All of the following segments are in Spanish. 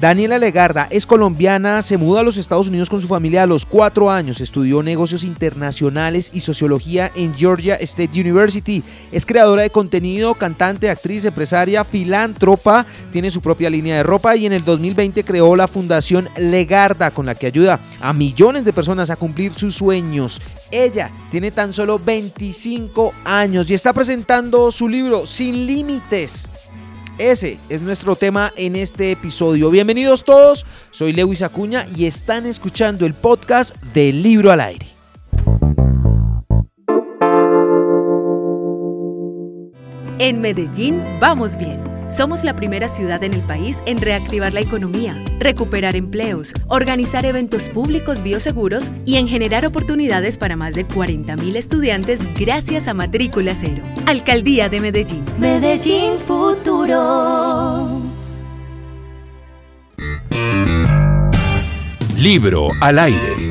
Daniela Legarda es colombiana, se muda a los Estados Unidos con su familia a los cuatro años, estudió negocios internacionales y sociología en Georgia State University, es creadora de contenido, cantante, actriz, empresaria, filántropa, tiene su propia línea de ropa y en el 2020 creó la Fundación Legarda con la que ayuda a millones de personas a cumplir sus sueños. Ella tiene tan solo 25 años y está presentando su libro Sin Límites. Ese es nuestro tema en este episodio. Bienvenidos todos, soy Lewis Acuña y están escuchando el podcast del Libro al Aire. En Medellín vamos bien. Somos la primera ciudad en el país en reactivar la economía, recuperar empleos, organizar eventos públicos bioseguros y en generar oportunidades para más de 40.000 estudiantes gracias a Matrícula Cero. Alcaldía de Medellín. Medellín Futuro. Libro al aire.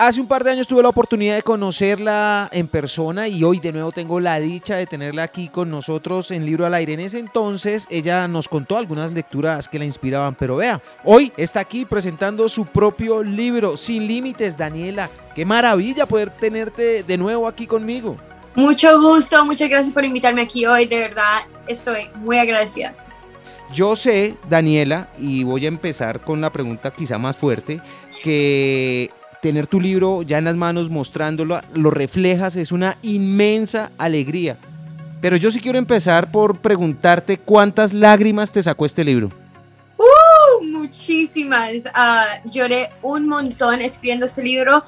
Hace un par de años tuve la oportunidad de conocerla en persona y hoy de nuevo tengo la dicha de tenerla aquí con nosotros en Libro al Aire. En ese entonces ella nos contó algunas lecturas que la inspiraban, pero vea, hoy está aquí presentando su propio libro, Sin Límites, Daniela. Qué maravilla poder tenerte de nuevo aquí conmigo. Mucho gusto, muchas gracias por invitarme aquí hoy, de verdad estoy muy agradecida. Yo sé, Daniela, y voy a empezar con la pregunta quizá más fuerte, que tener tu libro ya en las manos, mostrándolo, lo reflejas, es una inmensa alegría. Pero yo sí quiero empezar por preguntarte cuántas lágrimas te sacó este libro. ¡Uh! Muchísimas. Ah, lloré un montón escribiendo este libro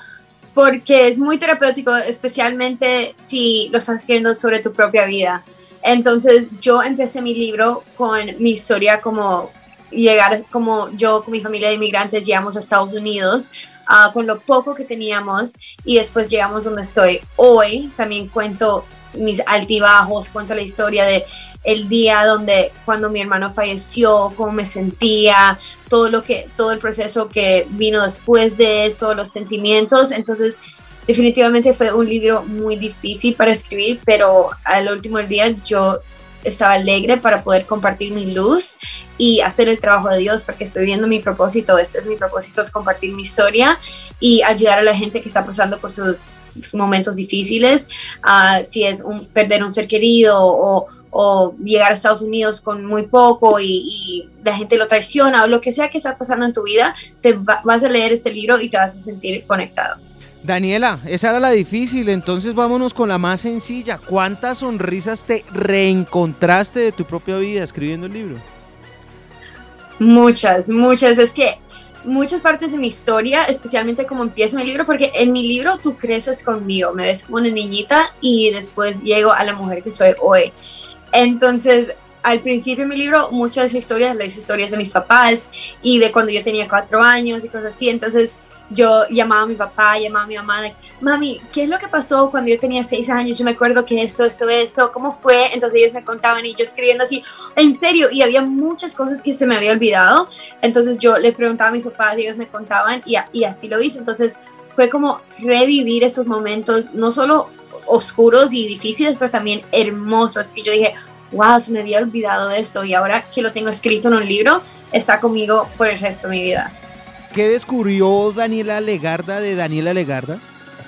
porque es muy terapéutico, especialmente si lo estás escribiendo sobre tu propia vida. Entonces yo empecé mi libro con mi historia como llegar como yo con mi familia de inmigrantes llegamos a Estados Unidos uh, con lo poco que teníamos y después llegamos donde estoy hoy. También cuento mis altibajos, cuento la historia de el día donde cuando mi hermano falleció, cómo me sentía, todo lo que todo el proceso que vino después de eso, los sentimientos. Entonces, definitivamente fue un libro muy difícil para escribir, pero al último del día yo estaba alegre para poder compartir mi luz y hacer el trabajo de Dios porque estoy viendo mi propósito, este es mi propósito, es compartir mi historia y ayudar a la gente que está pasando por sus, momentos difíciles, uh, si es un, perder un ser querido o, o, llegar a Estados Unidos con muy poco y, y, la gente lo traiciona o lo que sea que está pasando en tu vida, te vas a leer este libro y te vas a sentir conectado. Daniela, esa era la difícil, entonces vámonos con la más sencilla. ¿Cuántas sonrisas te reencontraste de tu propia vida escribiendo el libro? Muchas, muchas. Es que muchas partes de mi historia, especialmente como empieza mi libro, porque en mi libro tú creces conmigo, me ves como una niñita y después llego a la mujer que soy hoy. Entonces, al principio de mi libro, muchas historias, las historias de mis papás y de cuando yo tenía cuatro años y cosas así. Entonces, yo llamaba a mi papá, llamaba a mi mamá, like, mami, ¿qué es lo que pasó cuando yo tenía seis años? Yo me acuerdo que esto, esto, esto, ¿cómo fue? Entonces ellos me contaban y yo escribiendo así, en serio, y había muchas cosas que se me había olvidado. Entonces yo les preguntaba a mis papás ellos me contaban y, y así lo hice. Entonces fue como revivir esos momentos, no solo oscuros y difíciles, pero también hermosos, que yo dije, wow, se me había olvidado esto y ahora que lo tengo escrito en un libro, está conmigo por el resto de mi vida. ¿Qué descubrió Daniela Legarda de Daniela Legarda?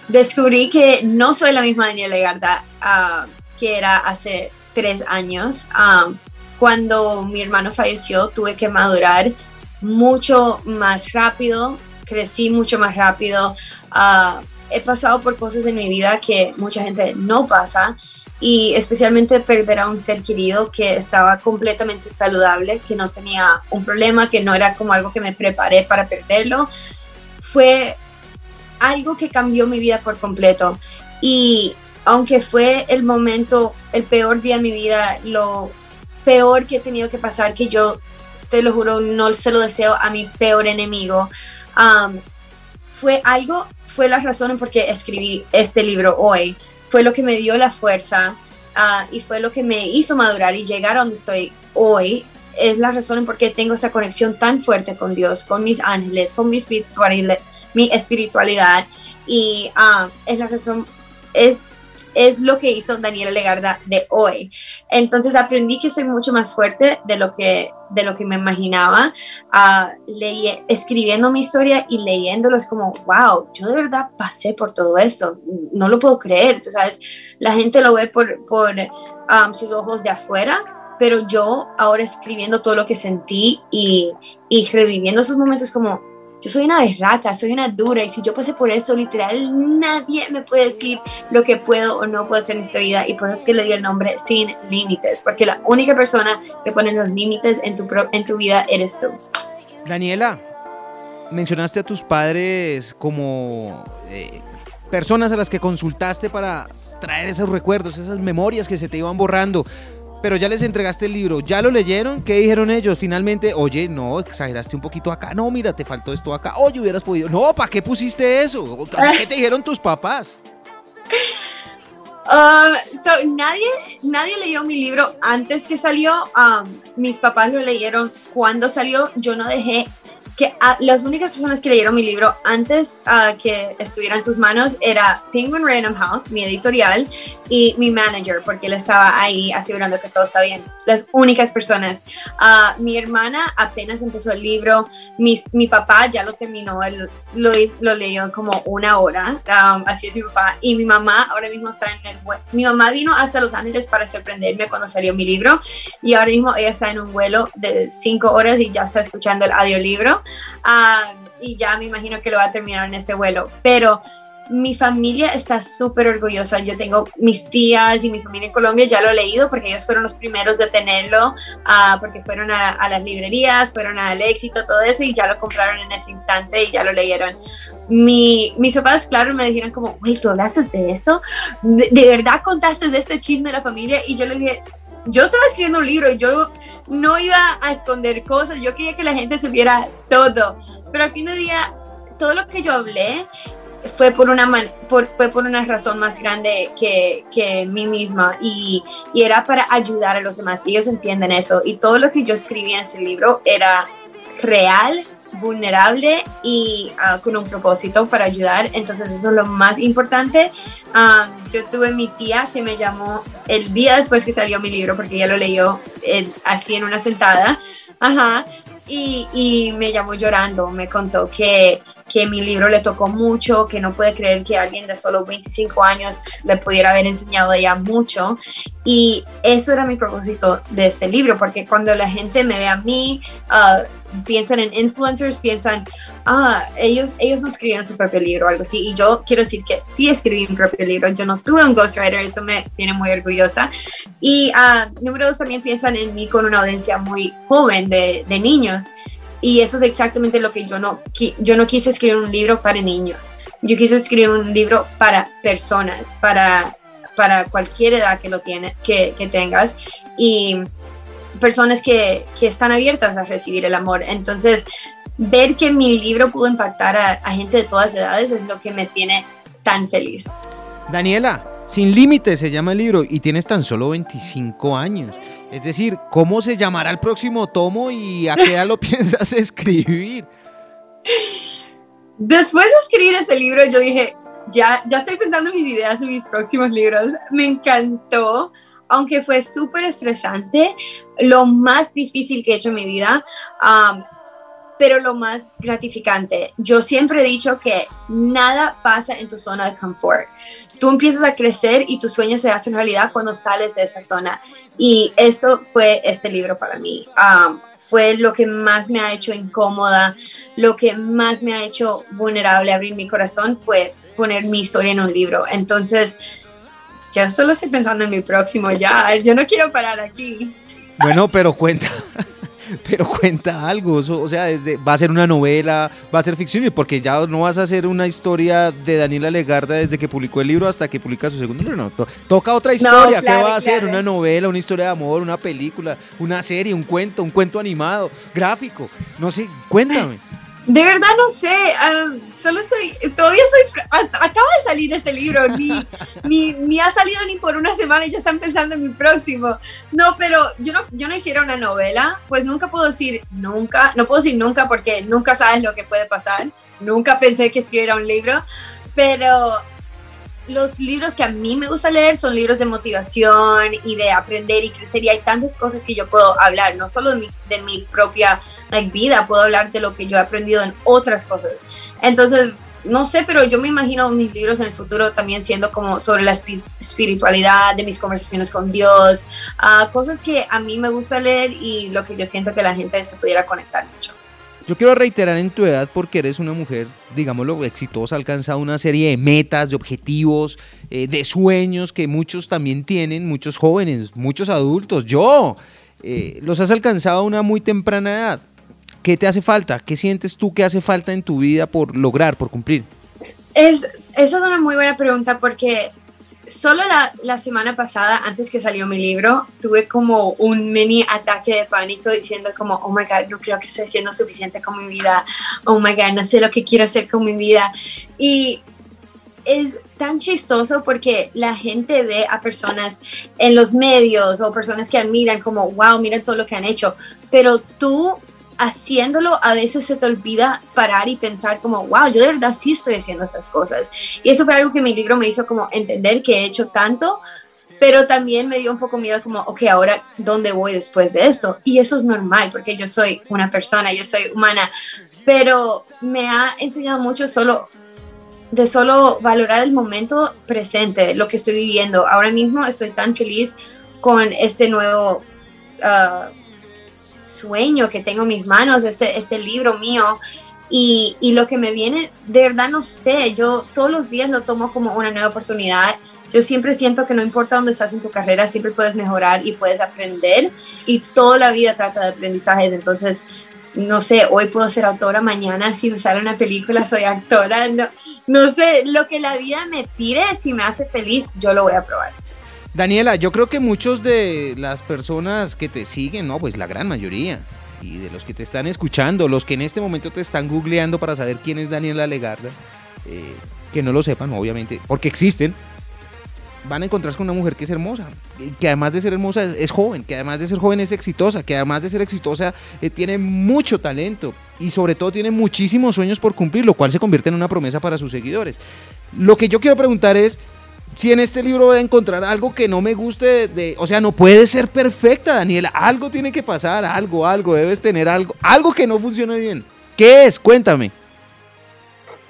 Descubrí que no soy la misma Daniela Legarda uh, que era hace tres años. Uh, cuando mi hermano falleció, tuve que madurar mucho más rápido, crecí mucho más rápido. Uh, he pasado por cosas en mi vida que mucha gente no pasa y especialmente perder a un ser querido que estaba completamente saludable, que no tenía un problema, que no era como algo que me preparé para perderlo, fue algo que cambió mi vida por completo. Y aunque fue el momento, el peor día de mi vida, lo peor que he tenido que pasar, que yo te lo juro, no se lo deseo a mi peor enemigo, um, fue algo, fue la razón por qué escribí este libro hoy fue lo que me dio la fuerza uh, y fue lo que me hizo madurar y llegar a donde estoy hoy. Es la razón por qué tengo esa conexión tan fuerte con Dios, con mis ángeles, con mi espiritualidad, mi y uh, es la razón, es es lo que hizo Daniela Legarda de hoy. Entonces aprendí que soy mucho más fuerte de lo que, de lo que me imaginaba, uh, escribiendo mi historia y leyéndolo es como, wow, yo de verdad pasé por todo eso, no lo puedo creer, tú sabes, la gente lo ve por, por um, sus ojos de afuera, pero yo ahora escribiendo todo lo que sentí y, y reviviendo esos momentos como, yo soy una berraca, soy una dura y si yo pasé por eso, literal, nadie me puede decir lo que puedo o no puedo hacer en esta vida y por eso es que le di el nombre Sin Límites, porque la única persona que pone los límites en tu, en tu vida eres tú. Daniela, mencionaste a tus padres como eh, personas a las que consultaste para traer esos recuerdos, esas memorias que se te iban borrando pero ya les entregaste el libro, ¿ya lo leyeron? ¿Qué dijeron ellos? Finalmente, oye, no, exageraste un poquito acá, no, mira, te faltó esto acá, oye, hubieras podido, no, ¿para qué pusiste eso? ¿Qué te dijeron tus papás? Um, nadie, nadie leyó mi libro antes que salió. Um, mis papás lo leyeron cuando salió. Yo no dejé que las únicas personas que leyeron mi libro antes uh, que estuviera en sus manos era Penguin Random House, mi editorial, y mi manager, porque él estaba ahí asegurando que todo está bien. Las únicas personas. Uh, mi hermana apenas empezó el libro, mi, mi papá ya lo terminó, él lo, lo leyó como una hora, um, así es mi papá, y mi mamá ahora mismo está en el... Mi mamá vino hasta Los Ángeles para sorprenderme cuando salió mi libro, y ahora mismo ella está en un vuelo de cinco horas y ya está escuchando el audiolibro. Ah, y ya me imagino que lo va a terminar en ese vuelo. Pero mi familia está súper orgullosa. Yo tengo mis tías y mi familia en Colombia, ya lo he leído porque ellos fueron los primeros de tenerlo, uh, porque fueron a, las librerías, fueron al éxito, todo eso, y ya lo compraron en ese instante y ya lo leyeron. Mi, mis papás, claro, me dijeron como, güey, ¿tú hablaste de eso? ¿De, ¿De, verdad contaste de este chisme de la familia? Y yo les dije, yo estaba escribiendo un libro y yo no iba a esconder cosas, yo quería que la gente supiera todo, pero al fin de día, todo lo que yo hablé fue por una, por, fue por una razón más grande que, que mí misma y, y, era para ayudar a los demás. Ellos entienden eso y todo lo que yo escribía en ese libro era real vulnerable y ah, con un propósito para ayudar. Entonces eso es lo más importante. Ah, yo tuve mi tía que me llamó el día después que salió mi libro, porque ella lo leyó así en una sentada. Ajá. Y, y, me llamó llorando, me contó que, que mi libro le tocó mucho, que no puede creer que alguien de solo 25 años le pudiera haber enseñado ella mucho. Y eso era mi propósito de ese libro, porque cuando la gente me ve a mí, uh, piensan en influencers, piensan, ah, ellos, ellos no escribieron su propio libro o algo así. Y yo quiero decir que sí escribí mi propio libro. Yo no tuve un ghostwriter, eso me tiene muy orgullosa. Y uh, número dos, también piensan en mí con una audiencia muy joven de, de niños. Y eso es exactamente lo que yo no, yo no quise escribir un libro para niños. Yo quise escribir un libro para personas, para, para cualquier edad que lo tiene, que, que tengas. Y personas que, que, están abiertas a recibir el amor. Entonces, ver que mi libro pudo impactar a, gente de todas edades es lo que me tiene tan feliz. Daniela, Sin Límites se llama el libro y tienes tan solo 25 años. Es decir, ¿cómo se llamará el próximo tomo y a qué edad lo piensas escribir? Después de escribir ese libro, yo dije, ya, ya estoy pensando mis ideas en mis próximos libros. Me encantó aunque fue súper estresante, lo más difícil que he hecho en mi vida, pero lo más gratificante. Yo siempre he dicho que nada pasa en tu zona de confort. Tú empiezas a crecer y tus sueños se hacen realidad cuando sales de esa zona. Y eso fue este libro para mí. fue lo que más me ha hecho incómoda, lo que más me ha hecho vulnerable, abrir mi corazón, fue poner mi historia en un libro. Entonces, ya solo estoy pensando en mi próximo, ya, yo no quiero parar aquí. Bueno, pero cuenta, pero cuenta algo, o sea, va a ser una novela, va a ser ficción, porque ya no vas a hacer una historia de Daniela Legarda desde que publicó el libro hasta que publica su segundo libro, no, toca otra historia, ¿qué va a ser? Una novela, una historia de amor, una película, una serie, un cuento, un cuento animado, gráfico, no sé, cuéntame. De verdad no sé, um, solo estoy, todavía soy, acaba de salir ese libro, ni, ni, ni, ha salido ni por una semana y ya están pensando en mi próximo. No, pero yo no, yo no hiciera una novela, pues nunca puedo decir nunca, no puedo decir nunca porque nunca sabes lo que puede pasar, nunca pensé que escribiera un libro, pero los libros que a mí me gusta leer son libros de motivación y de aprender y crecer y hay tantas cosas que yo puedo hablar, no solo de mi, propia vida, puedo hablar de lo que yo he aprendido en otras cosas. Entonces, no sé, pero yo me imagino mis libros en el futuro también siendo como sobre la espiritualidad, de mis conversaciones con Dios, uh, cosas que a mí me gusta leer y lo que yo siento que la gente se pudiera conectar mucho. Yo quiero reiterar en tu edad porque eres una mujer, digámoslo, exitosa, alcanzado una serie de metas, de objetivos, eh, de sueños que muchos también tienen, muchos jóvenes, muchos adultos. Yo, eh, los has alcanzado a una muy temprana edad. ¿Qué te hace falta? ¿Qué sientes tú que hace falta en tu vida por lograr, por cumplir? Es, esa es una muy buena pregunta porque solo la, la, semana pasada, antes que salió mi libro, tuve como un mini ataque de pánico diciendo como, oh my God, no creo que estoy haciendo suficiente con mi vida, oh my God, no sé lo que quiero hacer con mi vida. Y es tan chistoso porque la gente ve a personas en los medios o personas que admiran como, wow, miren todo lo que han hecho, pero tú haciéndolo a veces se te olvida parar y pensar como, wow, yo de verdad sí estoy haciendo esas cosas. Y eso fue algo que mi libro me hizo como entender que he hecho tanto, pero también me dio un poco miedo como, ok, ahora, ¿dónde voy después de esto? Y eso es normal porque yo soy una persona, yo soy humana, pero me ha enseñado mucho solo de solo valorar el momento presente, lo que estoy viviendo. Ahora mismo estoy tan feliz con este nuevo... Uh, sueño que tengo en mis manos, ese, ese libro mío. Y, y, lo que me viene, de verdad no sé, yo todos los días lo tomo como una nueva oportunidad. Yo siempre siento que no importa dónde estás en tu carrera, siempre puedes mejorar y puedes aprender. Y toda la vida trata de aprendizajes. Entonces, no sé, hoy puedo ser autora, mañana si me sale una película soy actora. No, no sé, lo que la vida me tire, si me hace feliz, yo lo voy a probar. Daniela, yo creo que muchos de las personas que te siguen, no, pues la gran mayoría, y de los que te están escuchando, los que en este momento te están googleando para saber quién es Daniela Legarda, eh, que no lo sepan, obviamente, porque existen, van a encontrarse con una mujer que es hermosa, que además de ser hermosa es, joven, que además de ser joven es exitosa, que además de ser exitosa eh, tiene mucho talento y sobre todo tiene muchísimos sueños por cumplir, lo cual se convierte en una promesa para sus seguidores. Lo que yo quiero preguntar es, si en este libro voy a encontrar algo que no me guste, de, o sea, no puede ser perfecta, Daniela, algo tiene que pasar, algo, algo, debes tener algo, algo que no funcione bien. ¿Qué es? Cuéntame.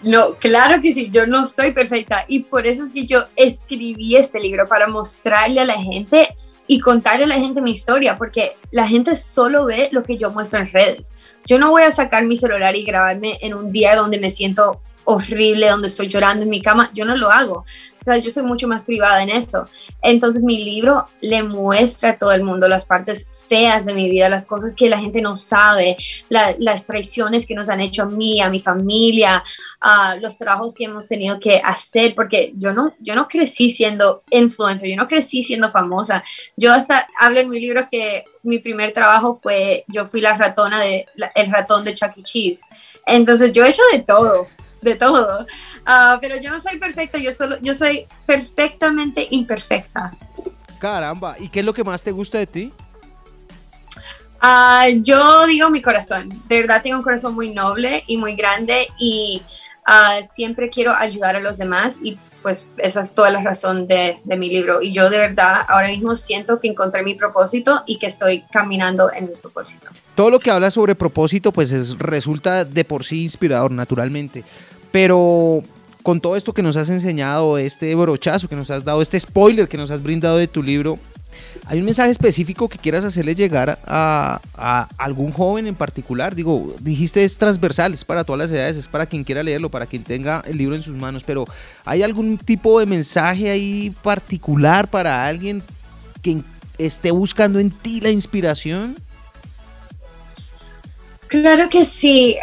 No, claro que sí, yo no soy perfecta y por eso es que yo escribí este libro para mostrarle a la gente y contarle a la gente mi historia, porque la gente solo ve lo que yo muestro en redes. Yo no voy a sacar mi celular y grabarme en un día donde me siento horrible, donde estoy llorando en mi cama, yo no lo hago. O sea, yo soy mucho más privada en eso. Entonces mi libro le muestra a todo el mundo las partes feas de mi vida, las cosas que la gente no sabe, las traiciones que nos han hecho a mí, a mi familia, uh, los trabajos que hemos tenido que hacer, porque yo no, yo no crecí siendo influencer, yo no crecí siendo famosa. Yo hasta hablo en mi libro que mi primer trabajo fue, yo fui la ratona de, el ratón de Chuck E. Cheese. Entonces yo he hecho de todo de todo. Ah, pero yo no soy perfecta, yo, solo, yo soy perfectamente imperfecta. Caramba, ¿y qué es lo que más te gusta de ti? Uh, yo digo mi corazón. De verdad tengo un corazón muy noble y muy grande y uh, siempre quiero ayudar a los demás y pues esa es toda la razón de, de, mi libro. Y yo de verdad ahora mismo siento que encontré mi propósito y que estoy caminando en mi propósito. Todo lo que habla sobre propósito pues es, resulta de por sí inspirador naturalmente. Pero con todo esto que nos has enseñado, este brochazo que nos has dado, este spoiler que nos has brindado de tu libro, ¿hay un mensaje específico que quieras hacerle llegar a, algún joven en particular? Digo, dijiste es transversal, es para todas las edades, es para quien quiera leerlo, para quien tenga el libro en sus manos, pero ¿hay algún tipo de mensaje ahí particular para alguien que esté buscando en ti la inspiración? Claro que sí.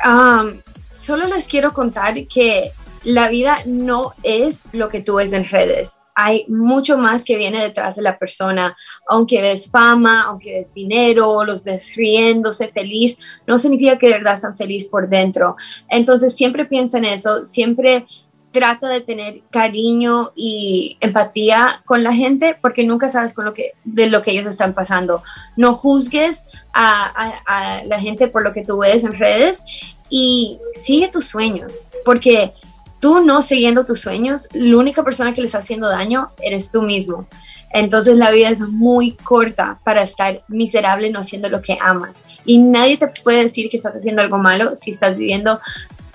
Solo les quiero contar que la vida no es lo que tú ves en redes. Hay mucho más que viene detrás de la persona. Aunque ves fama, aunque ves dinero, los ves riéndose feliz, no significa que de verdad están feliz por dentro. Entonces siempre piensa en eso, siempre trata de tener cariño y empatía con la gente porque nunca sabes con lo que, de lo que ellos están pasando. No juzgues a, a la gente por lo que tú ves en redes y sigue tus sueños, porque tú no siguiendo tus sueños, la única persona que le está haciendo daño eres tú mismo. Entonces la vida es muy corta para estar miserable no haciendo lo que amas. Y nadie te puede decir que estás haciendo algo malo si estás viviendo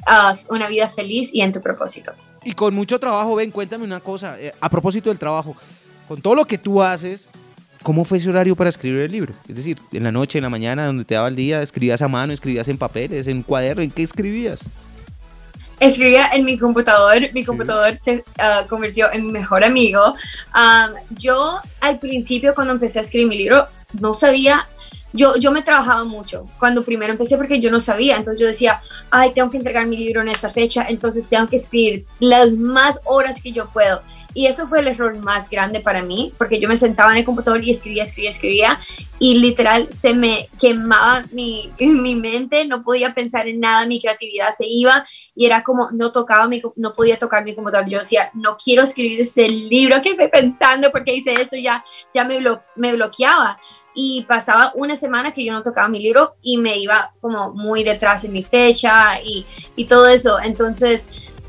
ah, una vida feliz y en tu propósito. Y con mucho trabajo, ven, cuéntame una cosa, eh, a propósito del trabajo, con todo lo que tú haces, ¿cómo fue ese horario para escribir el libro? Es decir, en la noche, en la mañana, donde te daba el día, escribías a mano, escribías en papeles, en cuaderno, ¿en qué escribías? escribía en mi computador, mi computador se ah, convirtió en mi mejor amigo. yo al principio cuando empecé a escribir mi libro no sabía, yo, yo me trabajaba mucho cuando primero empecé porque yo no sabía, entonces yo decía, ay, tengo que entregar mi libro en esta fecha, entonces tengo que escribir las más horas que yo puedo. Y eso fue el error más grande para mí, porque yo me sentaba en el computador y escribía, escribía, escribía, y literal se me quemaba mi, mi mente, no podía pensar en nada, mi creatividad se iba, y era como, no tocaba, mi, no podía tocar mi computador. Yo decía, no quiero escribir ese libro que estoy pensando, porque hice eso, ya, ya me, me bloqueaba y pasaba una semana que yo no tocaba mi libro y me iba como muy detrás en mi fecha y, y todo eso. Entonces,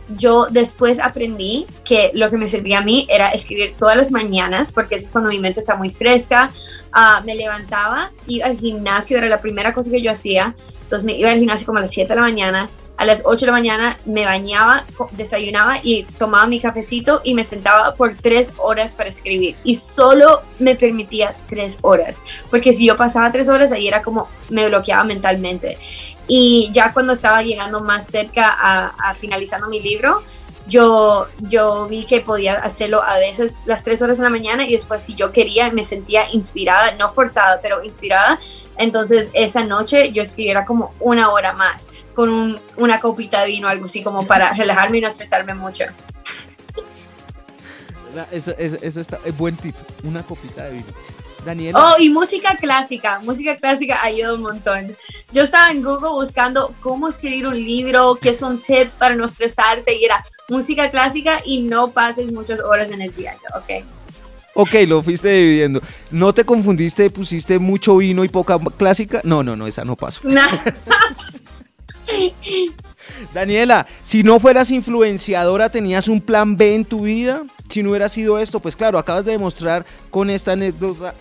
yo después aprendí que lo que me servía a mí era escribir todas las mañanas, porque eso es cuando mi mente está muy fresca. Ah, me levantaba, iba al gimnasio, era la primera cosa que yo hacía. Entonces me iba al gimnasio como a las 7 de la mañana. A las 8 de la mañana me bañaba, desayunaba y tomaba mi cafecito y me sentaba por 3 horas para escribir. Y solo me permitía 3 horas, porque si yo pasaba 3 horas ahí era como me bloqueaba mentalmente. Y ya cuando estaba llegando más cerca a, finalizando mi libro, yo, yo vi que podía hacerlo a veces las tres horas de la mañana y después si yo quería me sentía inspirada, no forzada, pero inspirada. Entonces esa noche yo escribiera como una hora más con una copita de vino, algo así como para relajarme y no estresarme mucho. Eso, es buen tip, una copita de vino. Daniela. Oh, y música clásica. Música clásica ayuda un montón. Yo estaba en Google buscando cómo escribir un libro, qué son tips para no estresarte, y era música clásica y no pases muchas horas en el día. Ok. Ok, lo fuiste dividiendo. ¿No te confundiste, pusiste mucho vino y poca clásica? No, no, no, esa no pasó. Daniela, si no fueras influenciadora, ¿tenías un plan B en tu vida? Si no hubiera sido esto, pues claro, acabas de demostrar con esta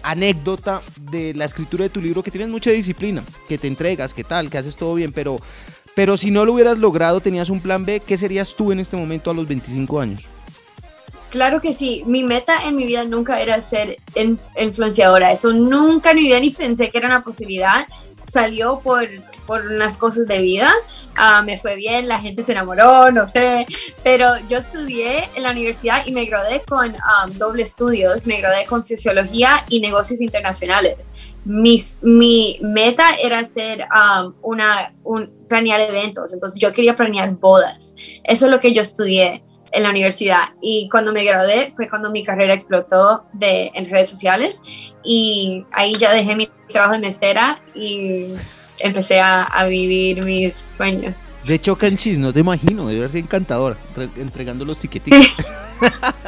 anécdota, de la escritura de tu libro que tienes mucha disciplina, que te entregas, que tal, que haces todo bien, pero, pero si no lo hubieras logrado, tenías un plan B, ¿qué serías tú en este momento a los 25 años? Claro que sí, mi meta en mi vida nunca era ser influenciadora, eso nunca en mi ni pensé que era una posibilidad, salió por, por unas cosas de vida, ah, me fue bien, la gente se enamoró, no sé, pero yo estudié en la universidad y me gradué con um, doble estudios, me gradué con sociología y negocios internacionales. Mis, mi meta era hacer um, una, un, planear eventos, entonces yo quería planear bodas, eso es lo que yo estudié en la universidad y cuando me gradué fue cuando mi carrera explotó de, en redes sociales y ahí ya dejé mi trabajo de mesera y empecé a, vivir mis sueños. De hecho, Canchis, no te imagino, debe ser encantador, entregando los tiquetitos.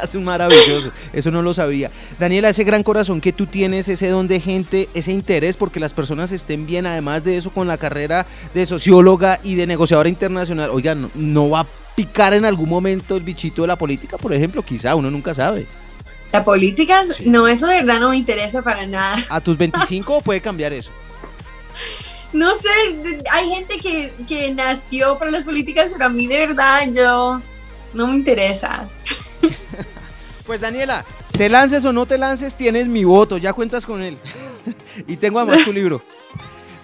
es un maravilloso, eso no lo sabía. Daniela, ese gran corazón que tú tienes, ese don de gente, ese interés porque las personas estén bien, además de eso, con la carrera de socióloga y de negociadora internacional, oigan, no, va a picar en algún momento el bichito de la política, por ejemplo? Quizá, uno nunca sabe. ¿La política? No, eso de verdad no me interesa para nada. ¿A tus 25 puede cambiar eso? no sé, hay gente que, nació para las políticas, pero a mí de verdad yo no me interesa. Pues Daniela, te lances o no te lances, tienes mi voto, ya cuentas con él. y tengo además tu libro.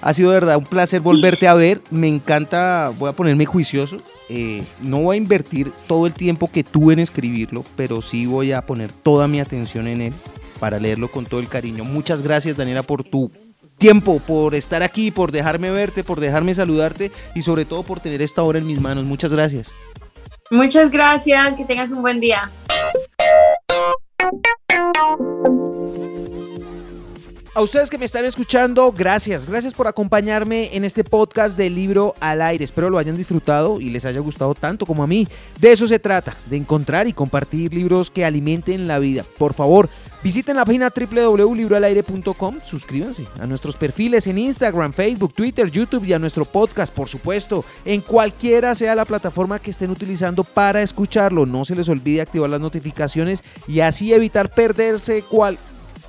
Ha sido de verdad un placer volverte a ver. Me encanta, voy a ponerme juicioso. Eh, no voy a invertir todo el tiempo que tuve en escribirlo, pero sí voy a poner toda mi atención en él para leerlo con todo el cariño. Muchas gracias Daniela por tu tiempo, por estar aquí, por dejarme verte, por dejarme saludarte y sobre todo por tener esta hora en mis manos. Muchas gracias. Muchas gracias, que tengas un buen día. A ustedes que me están escuchando, gracias. Gracias por acompañarme en este podcast del libro al aire. Espero lo hayan disfrutado y les haya gustado tanto como a mí. De eso se trata, de encontrar y compartir libros que alimenten la vida. Por favor, Visiten la página www.libroalaire.com, suscríbanse a nuestros perfiles en Instagram, Facebook, Twitter, YouTube y a nuestro podcast, por supuesto, en cualquiera sea la plataforma que estén utilizando para escucharlo. No se les olvide activar las notificaciones y así evitar perderse cual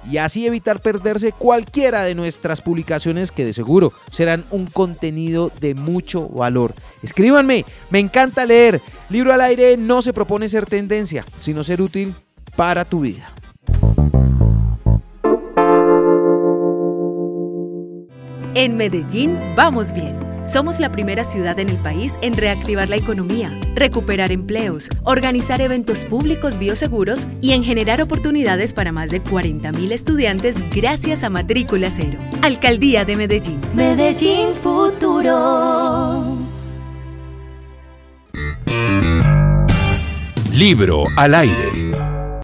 y así evitar perderse cualquiera de nuestras publicaciones que de seguro serán un contenido de mucho valor. Escríbanme, me encanta leer. Libro al aire no se propone ser tendencia, sino ser útil para tu vida. En Medellín vamos bien. Somos la primera ciudad en el país en reactivar la economía, recuperar empleos, organizar eventos públicos bioseguros y en generar oportunidades para más de 40.000 estudiantes gracias a Matrícula Cero. Alcaldía de Medellín. Medellín Futuro. Libro al aire.